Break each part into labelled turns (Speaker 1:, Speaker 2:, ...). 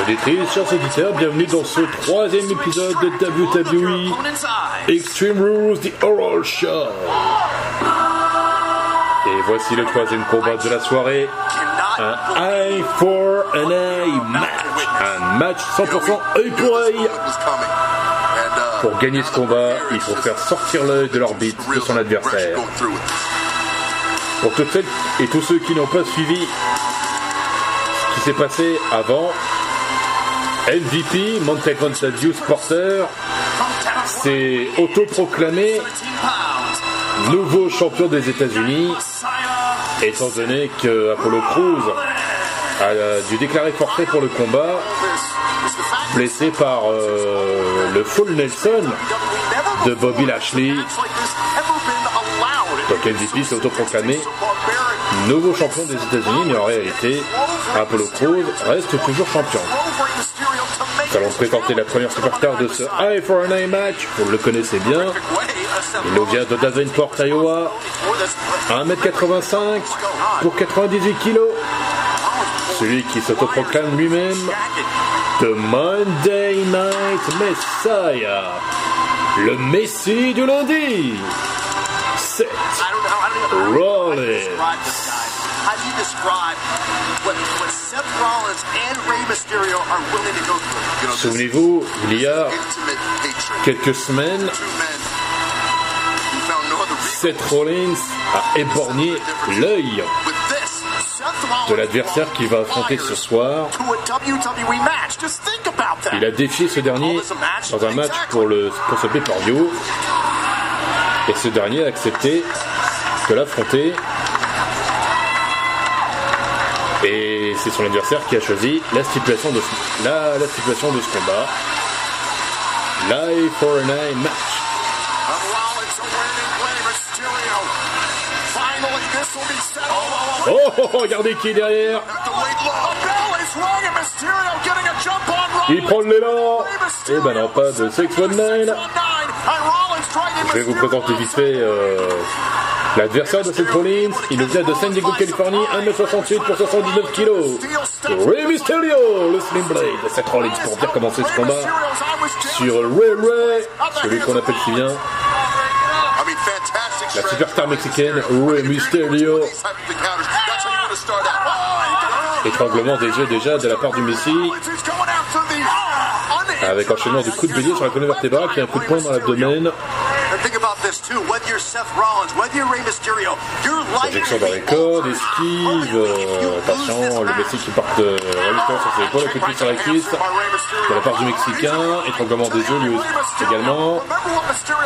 Speaker 1: auditrices, chers auditeurs, bienvenue dans ce troisième épisode de WWE Extreme Rules, The Oral Show. Et voici le troisième combat de la soirée, un Eye for an Eye match, un match 100% œil pour œil. Pour gagner ce combat, il faut faire sortir l'œil de l'orbite de son adversaire. Pour toutes celles et tous ceux qui n'ont pas suivi ce qui s'est passé avant, MVP, Montego Dius Porter, s'est autoproclamé nouveau champion des États-Unis, étant donné que Apollo Cruz a dû déclarer forfait pour le combat, blessé par euh, le full Nelson de Bobby Lashley. Donc MVP s'est autoproclamé nouveau champion des États-Unis, mais en réalité, Apollo Crews reste toujours champion. Nous allons présenter la première superstar de ce Eye for an Eye match. Vous le connaissez bien. Il nous vient de Davenport, Iowa. 1m85 pour 98 kg. Celui qui s'autoproclame lui-même The Monday Night Messiah. Le Messie du lundi. Seth Rollins. Souvenez-vous, il y a quelques semaines, Seth Rollins a éborgné l'œil
Speaker 2: with this. Seth Rollins
Speaker 1: de l'adversaire qu'il va affronter ce soir.
Speaker 2: to a WWE match. Just think about that.
Speaker 1: Il a défié ce dernier dans un match pour, le, pour ce pay-per-view. Et ce dernier a accepté de l'affronter. Et c'est son adversaire qui a choisi la stipulation de ce, la, la stipulation de ce combat. Live for an eye match.
Speaker 2: Be settled.
Speaker 1: Oh, oh, oh, regardez qui est derrière. Il prend l'élan. Eh ben non, pas de 619. Je vais vous présenter vite fait euh, l'adversaire de Seth Rollins. Il vient de San Diego, Californie, 1m68 pour 79 kg. Rey Mysterio, le Slim Blade de Seth Rollins pour bien commencer ce combat sur Ray Ray, celui qu'on appelle si bien la superstar mexicaine Rey Mysterio. Étranglement des jeux déjà de la part du Messi, avec enchaînement du coup de bélier sur la colonne vertébrale, puis un coup de poing dans l'abdomen. Projection dans les cordes, esquive, euh, attention, le Messi qui porte euh, sur ses épaules, un coup de sur la cuisse, de la part du Mexicain, étranglement des yeux lui aussi également,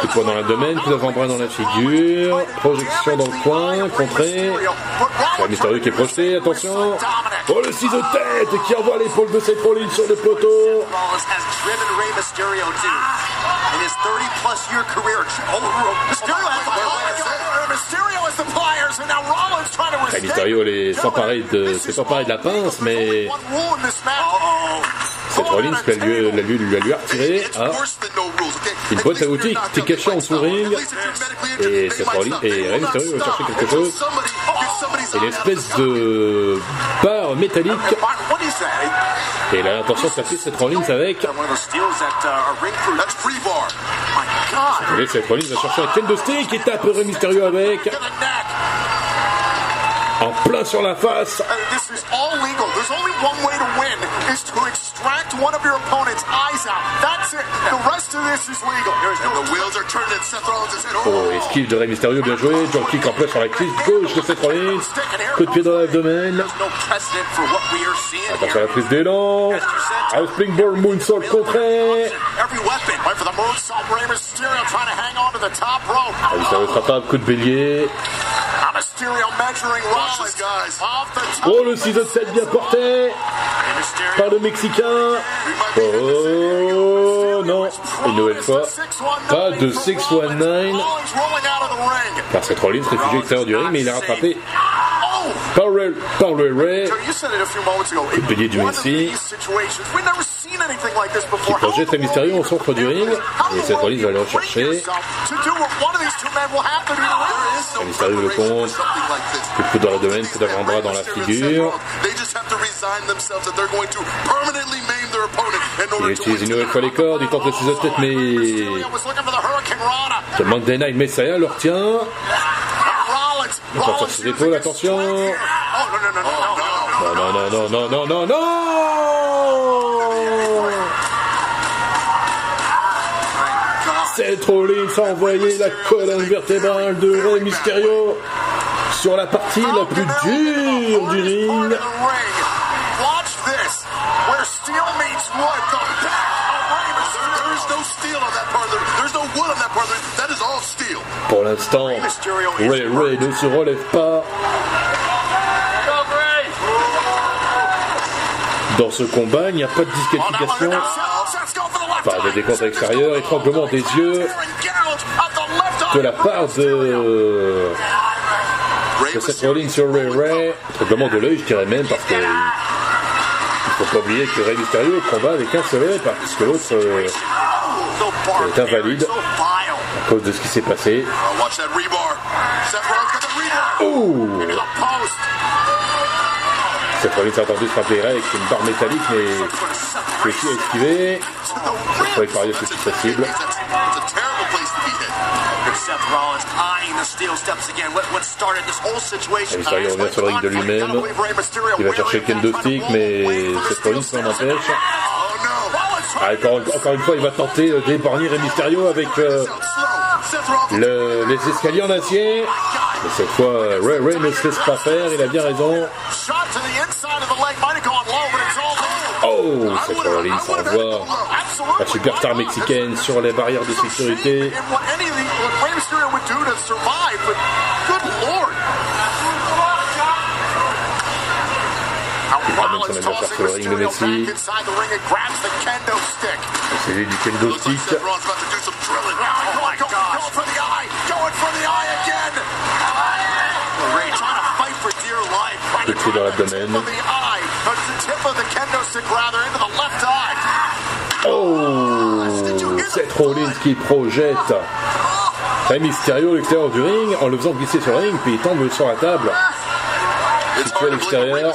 Speaker 1: coup de poing dans l'abdomen, coup d'avant-bras dans la figure, projection dans le coin, contré, le mystérieux qui est projeté, attention, oh le ciseau de tête qui envoie l'épaule de Seth Rollins sur le poteau,
Speaker 2: In his 30 plus year career. Oh, Mysterio has the pliers. Mysterio has the pliers, and now Rollins trying to resist.
Speaker 1: Mysterio de, s'est emparé de la pince, mais. Seth Rollins lui a, lui, lui, lui a lui a retiré à
Speaker 2: rules, okay?
Speaker 1: une boîte à outils qui était cachée en ring. Et Rollins et Rey Mysterio va chercher quelque chose. une espèce de barre métallique. Et il a l'intention de taper Seth Rollins avec. Et Seth Rollins va chercher un kendo stick et tape Rey Mysterio avec. En plein sur la face.
Speaker 2: And is to is extract one of your opponent's eyes out. That's it. The rest of this is legal. And the wheels are turning in Seth Rollins' head.
Speaker 1: Oh, esquive de Rey Mysterio, bien joué. John kick en plein sur la cuisse gauche de Seth Rollins. Coup de pied dans l'abdomen. Attention à la prise d'élan. Un springboard moonsault contré.
Speaker 2: Every weapon. Right for the moonsault. Rey Mysterio trying to hang on to the top rope.
Speaker 1: Rey Mysterio se rattrape, coup de bélier. Oh, le ciseau de tête bien porté. Par le Mexicain. Oh non, une nouvelle fois, pas de 619
Speaker 2: Rollins. rolling out of the ring.
Speaker 1: par Seth Rollins, réfugié extérieur du ring, mais il a rattrapé
Speaker 2: Oh!
Speaker 1: par Ray, bélier du Messi. qui projette Rey Mysterio au centre du ring, et Seth Rollins va le
Speaker 2: win.
Speaker 1: Rey Mysterio le compte, coup de coude dans l'abdomen, coup d'avant-bras dans la figure. Il utilise une nouvelle fois les cordes, il tente le de tête, mais
Speaker 2: Rana.
Speaker 1: le Monday Night Messiah le retient. Attention.
Speaker 2: no, no, no.
Speaker 1: Non, non, non, non, non, non, non, non Seth Rollins a envoyé la colonne vertébrale de Rey Mysterio sur la partie la plus dure du ring.
Speaker 2: Watch this, where steel meets wood. The back of Rey Mysterio. There is no steel on that part.
Speaker 1: Pour l'instant, Ray Ray ne se relève pas. Dans ce combat, il n'y a pas de disqualification, pas de décompte à l'extérieur, étranglement des yeux. De la part de, de Seth Rollins sur Ray Ray, étranglement de l'œil, je dirais même, parce que il faut pas oublier que Ray Mysterio combat avec un seul œil, parce que l'autre euh, est invalide à cause de ce qui s'est passé. Ouh. Seth Rollins a tenté de frapper avec une barre métallique, mais
Speaker 2: that's a
Speaker 3: again. What, what started this whole situation?
Speaker 1: Mysterio revient sur le ring de lui-même. Il va chercher le kendo stick, mais Seth Rollins s'en empêche. Ah, encore, une fois, il va tenter d'épargner Rey Mysterio avec euh, les escaliers en acier. Cette fois, euh, Ray Ray ne se laisse pas faire, il a bien raison. Oh,
Speaker 2: I
Speaker 1: Seth
Speaker 2: would've-
Speaker 1: Rollins
Speaker 2: I would've
Speaker 1: envoie
Speaker 2: hit the low. Absolutely.
Speaker 1: la superstar mexicaine sur les barrières de sécurité.
Speaker 2: And what any of the, what Rey Mysterio would do to survive, but good lord.
Speaker 1: Il ramène son adversaire sur le ring C'est lui du kendo stick.
Speaker 2: Seth Rollins about to do some drilling. Oh my
Speaker 3: gosh.
Speaker 2: Going for the eye. Going for the eye again.
Speaker 3: Ray trying to fight for dear life.
Speaker 1: Coup de pied dans l'abdomen.
Speaker 2: Of the eye. Or the tip of the kendo stick rather into the left eye.
Speaker 1: Oh, Seth Rollins qui projette Rey Mysterio à l'extérieur du ring en le faisant glisser sur le ring, puis il tombe sur la table. Situé à l'extérieur.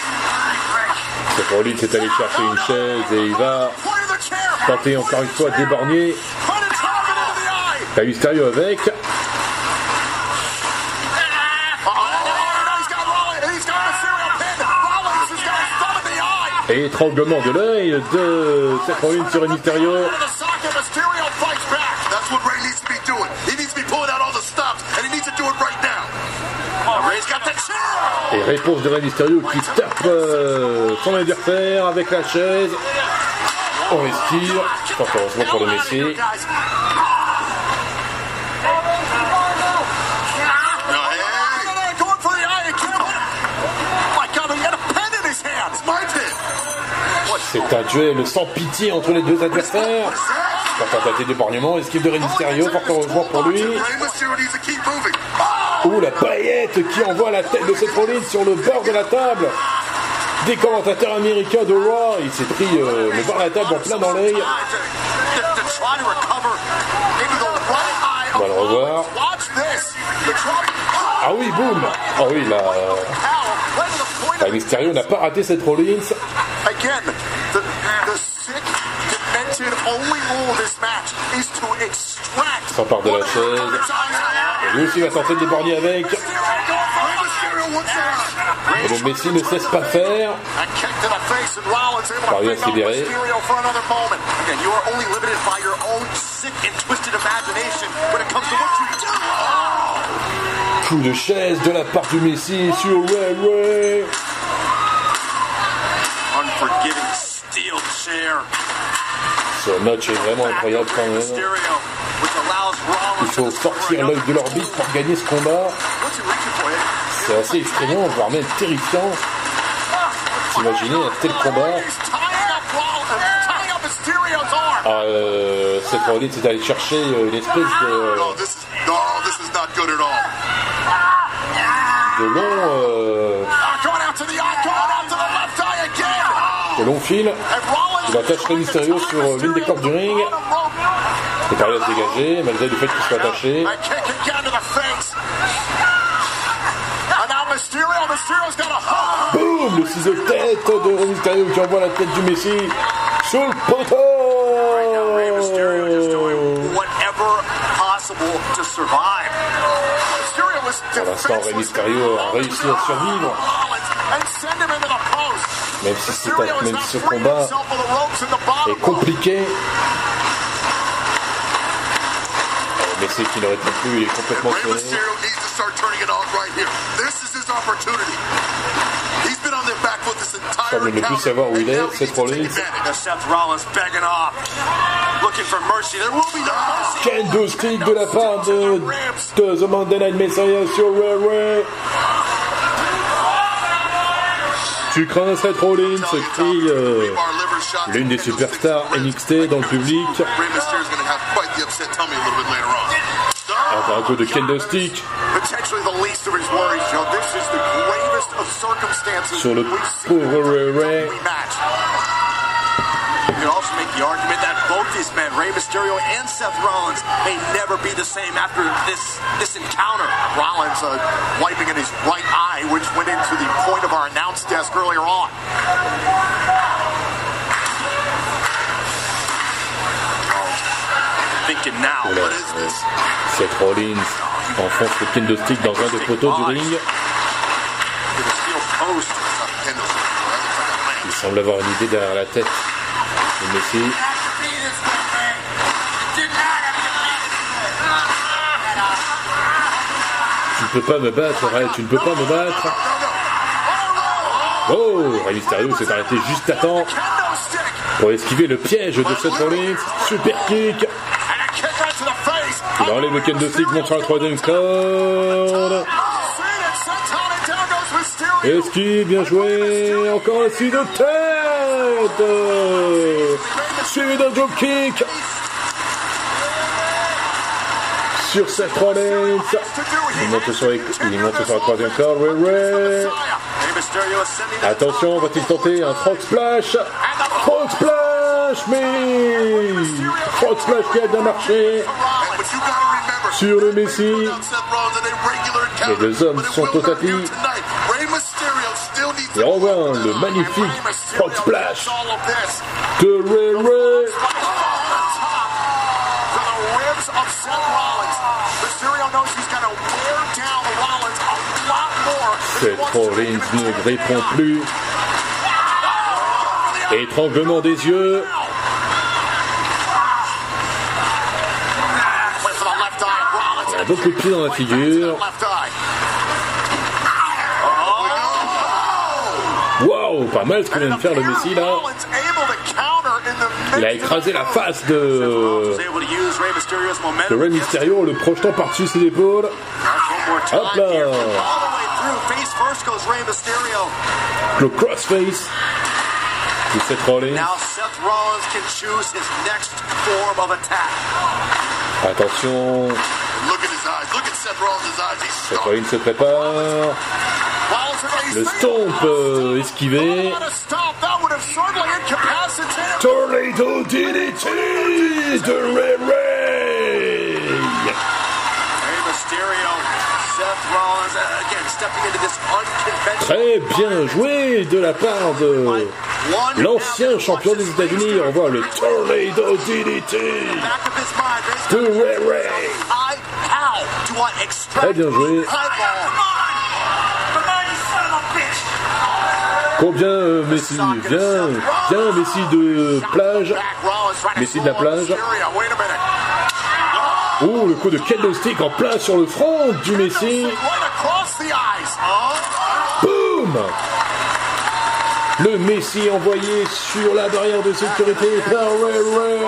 Speaker 2: Rollins
Speaker 1: est allé chercher une chaise et il va tenter encore une fois d'éborgner Mysterio avec. Et étranglement de l'œil de Seth Rollins sur Mysterio.
Speaker 2: That's what Ray needs to be doing. He needs to be pulling out all the stops, and he needs to do it right now.
Speaker 1: Et réponse de Rey Mysterio qui tape euh, son adversaire avec la chaise. On esquive. Fort heureusement pour le Messi. C'est un duel sans pitié entre les deux adversaires. La tentative d'épargnement, esquive de Rey Mysterio, fort heureusement pour lui. Ouh, la paillette qui envoie la tête de Seth Rollins sur le bord de la table. Des commentateurs américains de Raw, il s'est pris euh, le bord de la table en plein dans l'œil. On va le revoir. Ah oui, boum Ah oui, là, euh, Mysterio n'a pas raté Seth Rollins.
Speaker 2: Extract.
Speaker 1: S'empare de la chaise. Et lui aussi va tenter de l'éborgner avec. Et le Messi ne cesse pas faire. Parvient à se libérer. Coup de chaise de la part du Messi sur Ray Ce match est vraiment incroyable quand même. Il faut sortir l'œil de l'orbite pour gagner ce combat. C'est assez effrayant, voire même terrifiant. Imaginez un tel combat. Ah, euh, Seth Rollins est allé chercher euh, une espèce de, long, euh,
Speaker 2: Uh, again.
Speaker 1: de long fil. Il attache Rey Mysterio sur euh, l'une des cordes du ring. À se dégager malgré le fait qu'il soit attaché. Boum Le ciseau de tête de Rey Mysterio qui envoie la tête du Messi sur le poteau Pour l'instant, Rey Mysterio a réussi à survivre.
Speaker 2: Rollins and send him into the post.
Speaker 1: Même si, c'est même ce combat est compliqué. Euh, Messi qui n'aurait plus, il est complètement sonné.
Speaker 2: Entire
Speaker 1: Semble ne plus savoir où il est,
Speaker 3: be no mercy.
Speaker 1: Kendo stick de la part de, de The Monday Night Messiah sur Ray. Tu crains Seth Rollins, crie euh, l'une des superstars NXT dans le public. Après un coup de kendo stick
Speaker 2: Potentially the least of his worries, Joe. This is the gravest of circumstances
Speaker 1: sur le pauvre Ray Ray.
Speaker 3: These men, Rey Mysterio and Seth Rollins, may never be the same after this this encounter.
Speaker 2: Rollins uh, wiping in his right eye, which went into the point of our announce desk earlier on.
Speaker 3: Thinking now,
Speaker 1: Voilà,
Speaker 3: what is this?
Speaker 1: Seth Rollins enfonce le kendo stick dans un des poteaux du ring.
Speaker 3: To the steel post.
Speaker 1: Il semble avoir une idée derrière la tête de Messi. Peux pas me battre, Ray, tu ne peux pas me battre. Oh, Rey Mysterio s'est arrêté juste à temps pour esquiver le piège de Seth Rollins. Super kick. Il enlève le kendo stick, monte sur la troisième corde. Esquive, bien joué. Encore un de tête. Suivi d'un drop kick. Sur Seth Rollins. Il monte sur, les- sur la troisième corde. Ray Ray. Attention, va-t-il tenter un frog splash? Frog splash, mais frog splash qui a bien marché sur le Messi. Les deux hommes sont au tapis. Et on voit le magnifique frog splash de Ray Ray.
Speaker 2: Rollins
Speaker 1: ne répond plus. Étranglement des yeux.
Speaker 2: Went for the left eye of Rollins.
Speaker 1: Un beau coup de pied dans la figure. Waouh, pas mal ce que vient de faire le Messi là. Il a écrasé la face de, de. Rey Mysterio le projetant par-dessus ses épaules. Hop là.
Speaker 3: First goes Rey Mysterio.
Speaker 1: Le crossface de Seth Rollins.
Speaker 3: Now Seth Rollins can choose his next form of attack.
Speaker 1: Attention,
Speaker 2: Look at his eyes. Look at Seth Rollins' eyes. He's
Speaker 1: Seth. Rollins se prépare. Le stomp euh, esquivé.
Speaker 2: What a stop. That would have certainly incapacitated.
Speaker 1: Tornado DDT de Ray Ray. Très bien joué de la part de l'ancien champion des États-Unis. On voit le Tornado DDT de Ray Ray. Très bien joué. Combien euh, Messi? Viens, viens Messi de plage. Messi de la plage.
Speaker 2: Mysterio. Wait a minute.
Speaker 1: Oh, le coup de kendo stick en plein sur le front du Messi. Boum Le Messi envoyé sur la barrière de sécurité par Ray Ray.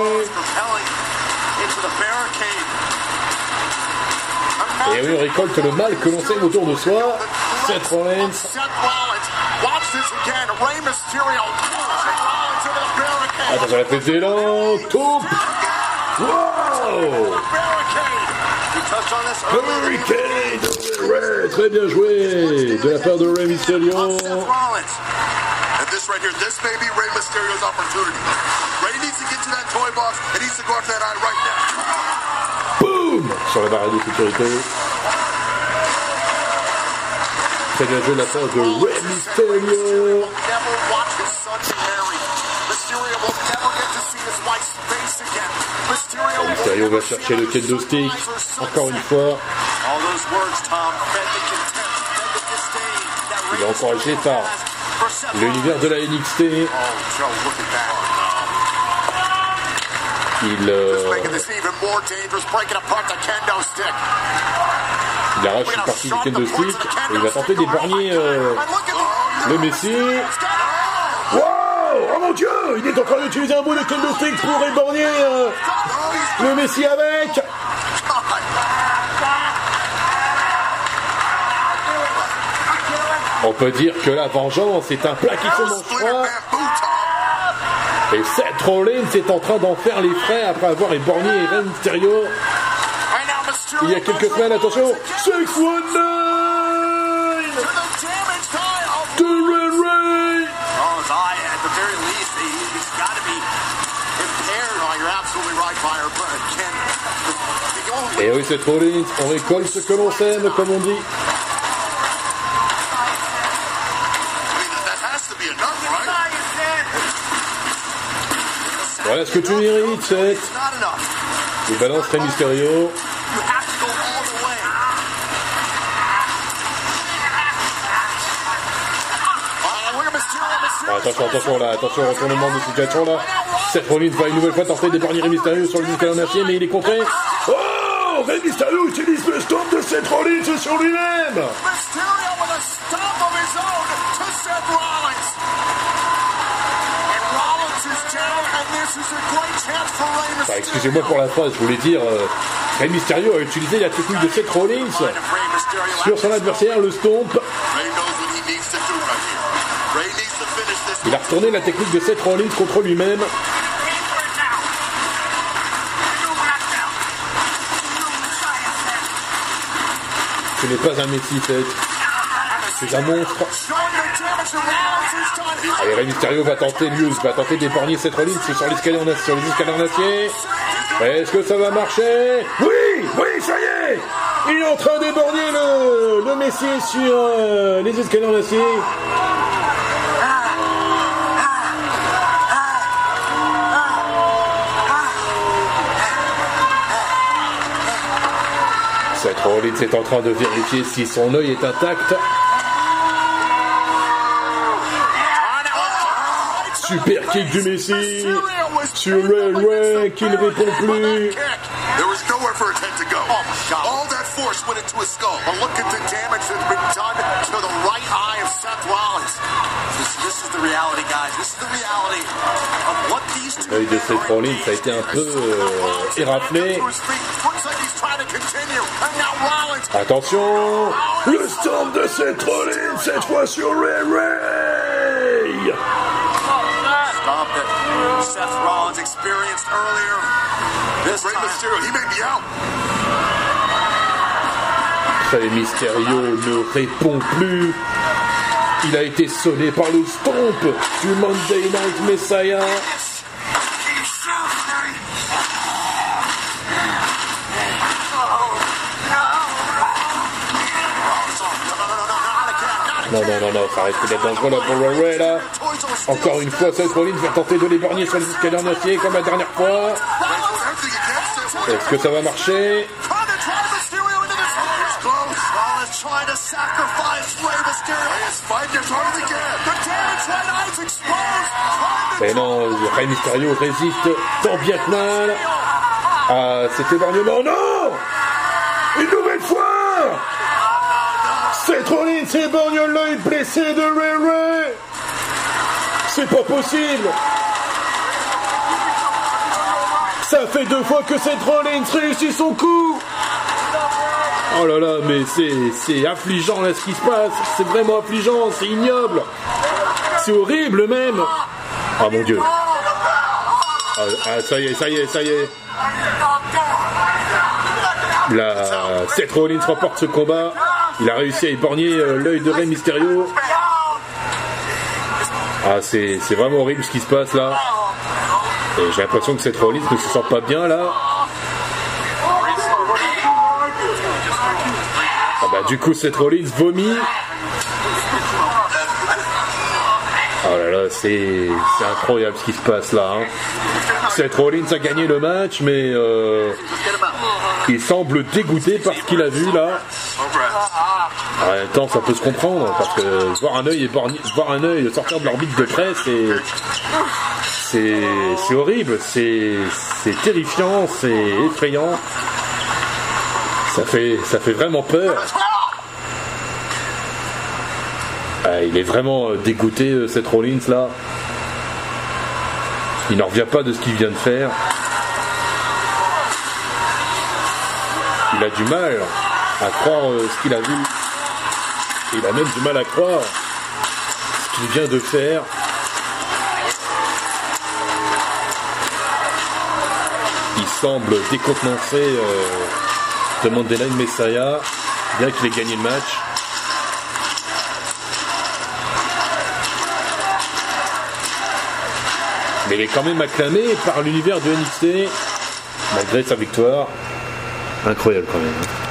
Speaker 1: Et on récolte le mal que l'on sème autour de soi. Seth Rollins. Attention à la prise d'élan. Wow
Speaker 2: Barricade.
Speaker 3: We touched on this earlier.
Speaker 1: Hurricane Ouais, Très bien joué de la part de Rey Mysterio.
Speaker 2: And this right here, this may be Rey Mysterio's opportunity. Rey needs to get to that toy box and needs to go after that eye right now.
Speaker 1: Boum Sur la barrière de sécurité. Très bien joué de la part de Rey Mysterio.
Speaker 2: Never watch his son be married. Mysterio will never get to see his wife's face again. Mysterio,
Speaker 1: va chercher le kendo stick. Encore une fois. Il est
Speaker 3: has for Seth
Speaker 1: l'univers de la NXT. Il, euh, il arrache une partie du kendo stick et il va tenter d'épargner le Messi. Wow Oh mon dieu Il est en train d'utiliser un bout de kendo stick pour éborgner euh, le Messi avec On peut dire que la vengeance est un plat qui se mange froid. Et Seth Rollins est en train d'en faire les frais après avoir éborgné
Speaker 2: now Mysterio
Speaker 1: il y a quelques semaines. Attention 619 Et oui, Seth Rollins, on récolte ce que l'on sème, comme on dit. Voilà ce que tu mérites, Seth.
Speaker 3: It's not enough.
Speaker 1: Il balance Rey Mysterio.
Speaker 3: You have to go all the way.
Speaker 2: Look at Mysterio, Mysterio.
Speaker 1: Ah, attention, attention là, attention, retournement de situation là. Seth Rollins va une nouvelle fois tenter d'épargner Mysterio sur le disque en acier, mais il est contré. Oh Rey Mysterio utilise le stomp de Seth Rollins sur lui-même. Excusez-moi pour la phrase, je voulais dire, euh, Rey Mysterio a utilisé la technique de Seth Rollins sur son adversaire, le stomp.
Speaker 2: Ray. Ray.
Speaker 1: Il a retourné la technique de Seth Rollins contre lui-même. Ce n'est pas un Messi, Seth. C'est un monstre. Allez, Rey Mysterio va tenter, lui, va tenter d'épargner Seth Rollins sur les escaliers en acier. Est-ce que ça va marcher? Oui, oui, ça y est Il est en train d'éborgner le, le Messi sur euh, les escaliers en acier. Rollins est en train de vérifier si son œil est intact. Super kick du Messi sur Ray Ray qui ne répond plus.
Speaker 2: There was nowhere for his head to go. All that force went into his skull. But look at the damage that's been done to the right eye of Seth Rollins.
Speaker 3: This, this is the reality, guys. This is the reality of what these two
Speaker 1: L'œil de Seth Rollins a été un peu euh, éraflé. Attention Le stomp de Seth Rollins, cette fois sur Ray Ray
Speaker 3: Stop Seth Rollins experienced earlier. This
Speaker 2: Mysterio, he may be out.
Speaker 1: Rey Mysterio ne répond plus. Il a été sonné par le stomp du Monday Night Messiah. Non, non, non, non, ça risque d'être dangereux là pour Ray Ray là. Encore une fois, Seth Rollins va tenter de l'épargner sur les escaliers en acier comme la dernière fois. Est-ce que ça va marcher?
Speaker 2: Mysterio to
Speaker 1: Mais non, Mysterio résiste tant bien que mal à cet. Non Une nouvelle fois Seth Rollins éborgne l'œil blessé de Ray Ray C'est pas possible Ça fait deux fois que Seth Rollins réussit son coup Oh là là, mais c'est, affligeant là ce qui se passe, c'est vraiment affligeant, c'est ignoble c'est horrible même. Ah mon dieu. Ah, ah, ça y est, ça y est, ça y est. La Seth Rollins remporte ce combat. Il a réussi à éborgner euh, l'œil de Rey Mysterio. Ah, c'est vraiment horrible ce qui se passe là. Et j'ai l'impression que Seth Rollins ne se sent pas bien là. Ah bah du coup Seth Rollins vomit. Oh là là, c'est c'est incroyable ce qui se passe là. hein. Seth Rollins a gagné le match, mais euh, il semble dégoûté par ce qu'il a vu là. En même temps, ça peut se comprendre parce que voir un œil voir un œil sortir de l'orbite de près, c'est c'est c'est horrible, c'est c'est terrifiant, c'est effrayant. Ça fait ça fait vraiment peur. Ah, il est vraiment euh, dégoûté, euh, cette Rollins là. Il n'en revient pas de ce qu'il vient de faire. Il a du mal à croire euh, ce qu'il a vu. Il a même du mal à croire ce qu'il vient de faire. Il semble décontenancé euh, de Mandela Messiah, bien qu'il ait gagné le match. Mais il est quand même acclamé par l'univers de NXT, malgré sa victoire. Incroyable quand même.